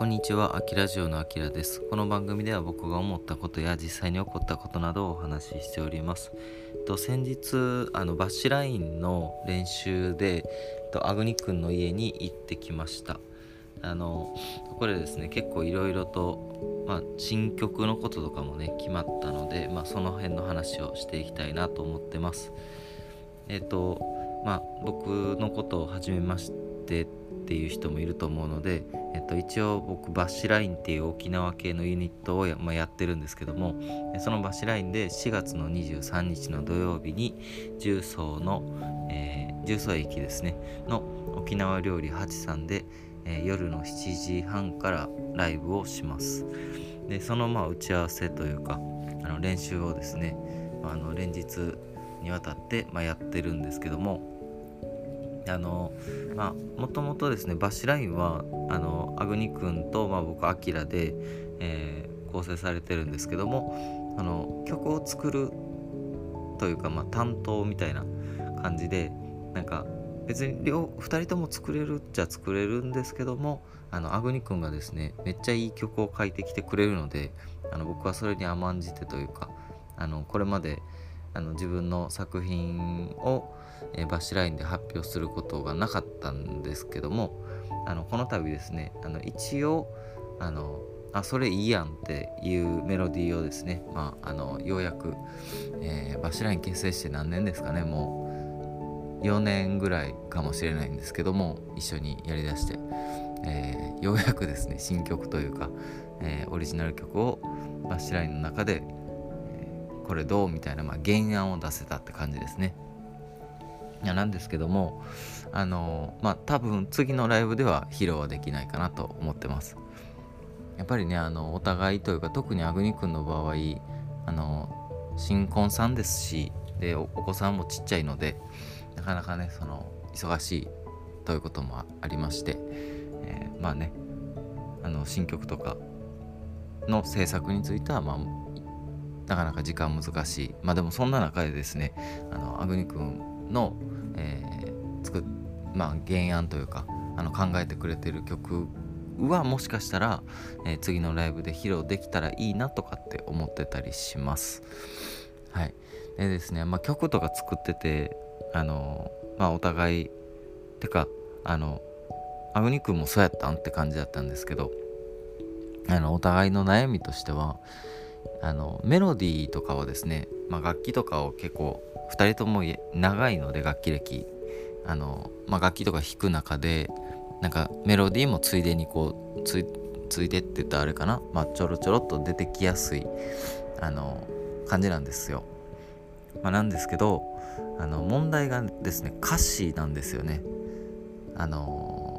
こんにちは、あきラジオのあきらです。この番組では僕が思ったことや実際に起こったことなどをお話ししております。と先日あのバッシュラインの練習でとアグニ君の家に行ってきました。あのこれですね結構いろいろと、まあ、新曲のこととかもね決まったので、まあ、その辺の話をしていきたいなと思ってます。えっ、とまあ僕のことをはじめましてっていう人もいると思うので、えっと、一応僕バッシュラインっていう沖縄系のユニットをや,、まあ、やってるんですけどもそのバッシュラインで4月の23日の土曜日に重曹の、えー、重曹駅ですねの沖縄料理八さんで、えー、夜の7時半からライブをします。でそのまあ打ち合わせというかあの練習をですねあの連日にわたって、まあ、やってるんですけどもあのまあもともとですねバッシュラインはあのアグニ君と、まあ、僕アキラで、えー、構成されてるんですけどもあの曲を作るというか、まあ、担当みたいな感じでなんか別に両2人とも作れるっちゃ作れるんですけどもあのアグニ君がですねめっちゃいい曲を書いてきてくれるのであの僕はそれに甘んじてというかあのこれまであの自分の作品をえ、バッシュラインで発表することがなかったんですけどもあのこの度ですねあの一応あのあそれいいやんっていうメロディーをですね、まあ、あのようやく、えー、バッシュライン結成して何年ですかねもう4年ぐらいかもしれないんですけども一緒にやりだして、えー、ようやくですね新曲というか、えー、オリジナル曲をバッシュラインの中で、えこれどうみたいな、まあ、原案を出せたって感じですね。なんですけどもあのまあ多分次のライブでは披露はできないかなと思ってます。やっぱりねあのお互いというか特にアグニ君の場合あの新婚さんですしでお子さんもちっちゃいのでなかなかねその忙しいということもありまして、えー、まあねあの新曲とかの制作についてはまあなかなか時間難しい。まあでもそんな中でですねあのアグニ君の、えー、作まあ、原案というかあの考えてくれてる曲はもしかしたら、えー、次のライブで披露できたらいいなとかって思ってたりします。はい、でですね、まあ、曲とか作っててあのまあお互いてかあのアグニ君もそうやったんって感じだったんですけどあのお互いの悩みとしてはあのメロディーとかはですね、まあ、楽器とかを結構2人とも長いので楽器歴あの、まあ、楽器とか弾く中でなんかメロディーもついでにこうついでって言ったらあれかな、まあ、ちょろちょろっと出てきやすいあの感じなんですよ。まあ、なんですけどあの問題がですね歌詞なんですよね。あの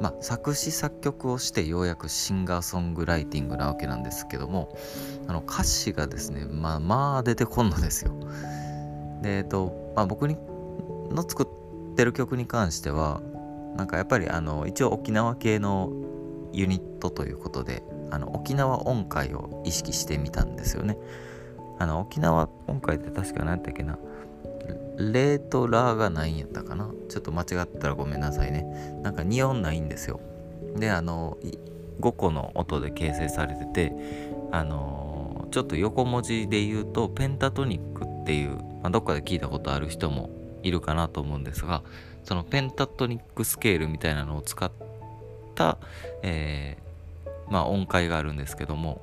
まあ、作詞作曲をしてようやくシンガーソングライティングなわけなんですけどもあの歌詞がですねまあまあ出てこんのですよ。でえっとまあ僕にの作ってる曲に関してはなんかやっぱりあの一応沖縄系のユニットということであの沖縄音階を意識してみたんですよね。あの沖縄音階って確か何やったっけな。レとラがないんやったかな。ちょっと間違ったらごめんなさいね。なんか2音ないんですよ。であの5個の音で形成されててあのちょっと横文字で言うとペンタトニックっていう、まあ、どっかで聞いたことある人もいるかなと思うんですがそのペンタトニックスケールみたいなのを使った、えー、まあ、音階があるんですけども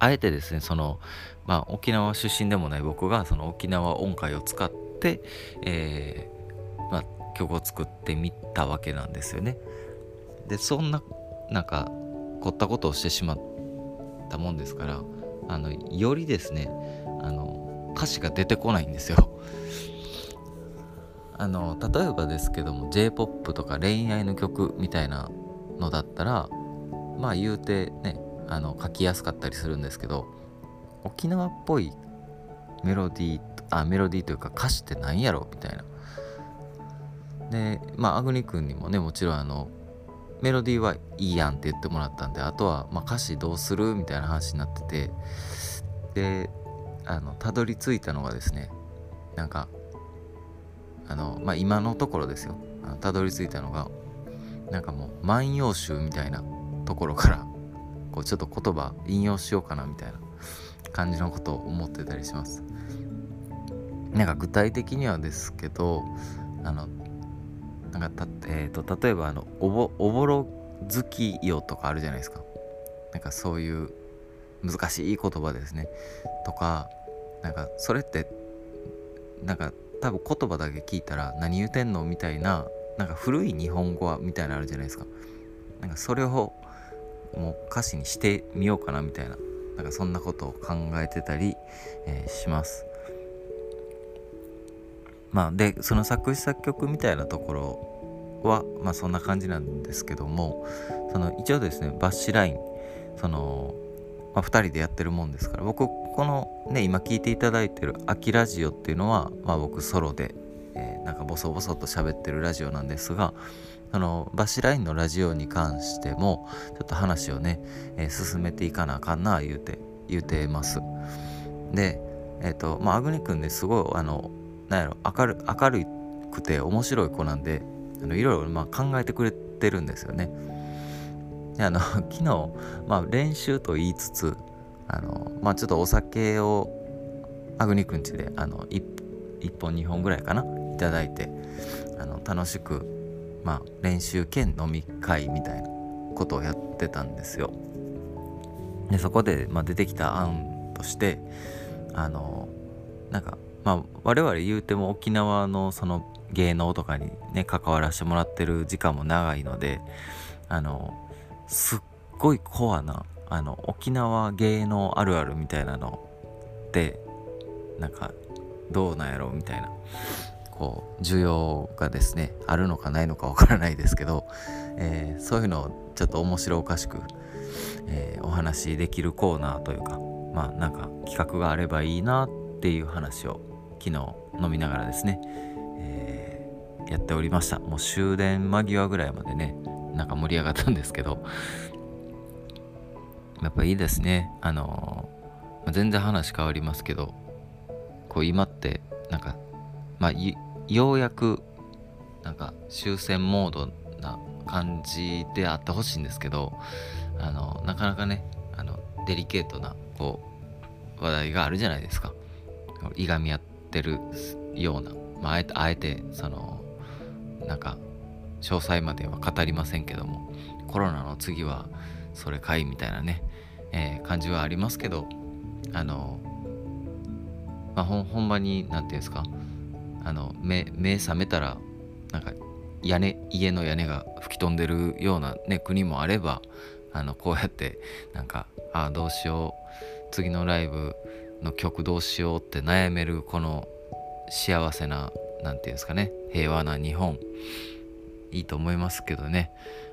あえてですねその、まあ、沖縄出身でもない僕がその沖縄音階を使って、えー、まあ、曲を作ってみたわけなんですよね。でそんななんか凝ったことをしてしまったもんですからあのよりですねあの歌詞が出てこないんですよ。あの例えばですけども j p o p とか恋愛の曲みたいなのだったらまあ言うてねあの書きやすかったりするんですけど沖縄っぽいメロディーあメロディーというか歌詞って何やろみたいな。でまあアグニ君にもねもちろんあのメロディーはいいやんって言ってもらったんであとはま歌詞どうするみたいな話になっててであのたどり着いたのがですねなんかあのまあ今のところですよたどり着いたのがなんかもう「万葉集」みたいなところからこうちょっと言葉引用しようかなみたいな感じのことを思ってたりします。なんか具体的にはですけどあのなんかた、えーと、例えばあのおぼおぼろ月夜とかあるじゃないですかなんかそういう難しい言葉ですね。とかなんかそれってなんか多分言葉だけ聞いたら何言うてんのみたいななんか古い日本語はみたいなのあるじゃないですか。なんかそれをもう歌詞にしてみようかなみたいななんかそんなことを考えてたり、えー、します。まあでその作詞作曲みたいなところはまあそんな感じなんですけどもその一応ですねバッシュラインその、まあ、2人でやってるもんですから僕このね今聞いていただいてる「秋ラジオ」っていうのは、まあ、僕ソロで、えー、なんかボソボソと喋ってるラジオなんですがそのバシラインのラジオに関してもちょっと話をね、えー、進めていかなあかんな言うて言うてますでえっ、ー、とまあアグニ君ですごいあのなんやろ明る明るくて面白い子なんであのいろいろまあ考えてくれてるんですよね。あの 昨日、まあ、練習と言いつつあの、まあ、ちょっとお酒をアグニくんちであの 1, 1本2本ぐらいかないただいてあの楽しく、まあ、練習兼飲み会みたいなことをやってたんですよ。でそこで、まあ、出てきた案としてあのなんかまあ我々言うても沖縄のその芸能とかにね関わらせてもらってる時間も長いのであのすっごいコアなあの沖縄芸能あるあるみたいなのってなんかどうなんやろうみたいなこう需要がですねあるのかないのかわからないですけど、えー、そういうのをちょっと面白おかしく、えー、お話しできるコーナーというかまあなんか企画があればいいなっていう話を昨日飲みながらですね、えー、やっておりました。もう終電間際ぐらいまでねなんか盛り上がったんですけど。やっぱいいですね。あの、全然話変わりますけど。こう今ってなんかまあようやくなんか終戦モードな感じであってほしいんですけど。あのなかなかねあのデリケートなこう話題があるじゃないですか。いがみ合ってるような、まあ、あえてあえてそのなんか詳細までは語りませんけどもコロナの次はそれかいみたいなね、えー、感じはありますけどあの、まあ、ほんまに何て言うんですかあの目目覚めたらなんか屋根家の屋根が吹き飛んでるような、ね、国もあればあのこうやってなんかああどうしよう次のライブの曲どうしようって悩めるこの幸せな何て言うんですかね平和な日本。いいと思いますけどね。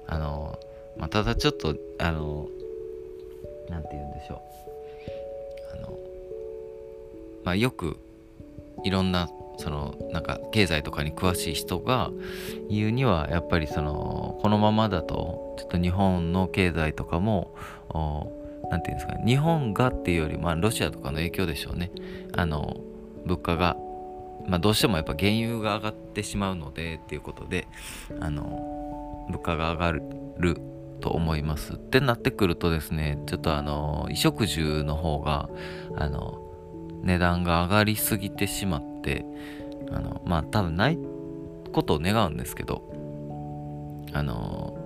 あの、まあ、ただちょっとあの何て言うんでしょう。あのまあよくいろんなそのなんか経済とかに詳しい人が言うにはやっぱりそのこのままだとちょっと日本の経済とかも何て言うんですかね。日本がっていうよりまあロシアとかの影響でしょうね。あの物価がまあどうしてもやっぱ原油が上がってしまうのでっていうことであの物価が上がると思いますってなってくるとですねちょっとあの衣食住の方があの値段が上がりすぎてしまってあのまあ多分ないことを願うんですけどあの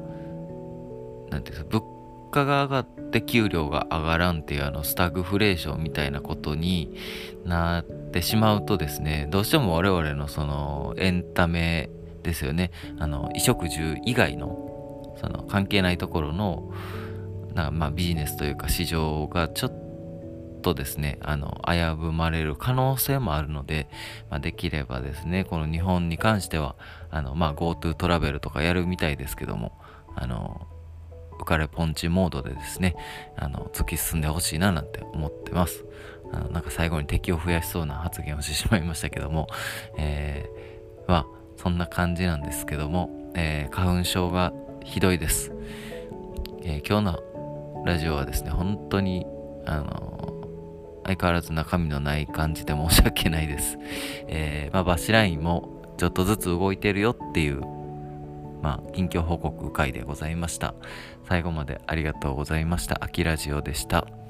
何て言うんですか価が上がって給料が上がらんっていうあのスタグフレーションみたいなことになってしまうとですねどうしても我々のそのエンタメですよね。あの衣食住以外のその関係ないところのなまあビジネスというか市場がちょっとですねあの危ぶまれる可能性もあるので、まあ、できればですねこの日本に関してはあの、まあ、GoTo トラベルとかやるみたいですけどもあのかれポンチモードでですね、あの、突き進んでほしいななんて思ってます。あのなんか最後に敵を増やしそうな発言をしてしまいましたけども、えー、は、そんな感じなんですけども、えー、花粉症がひどいです。えー、今日のラジオはですね、本当に、あの相変わらず中身のない感じで申し訳ないです。えー、まあ、バシラインもちょっとずつ動いてるよっていう、まあ、近況報告会でございました。最後までありがとうございました。秋ラジオでした。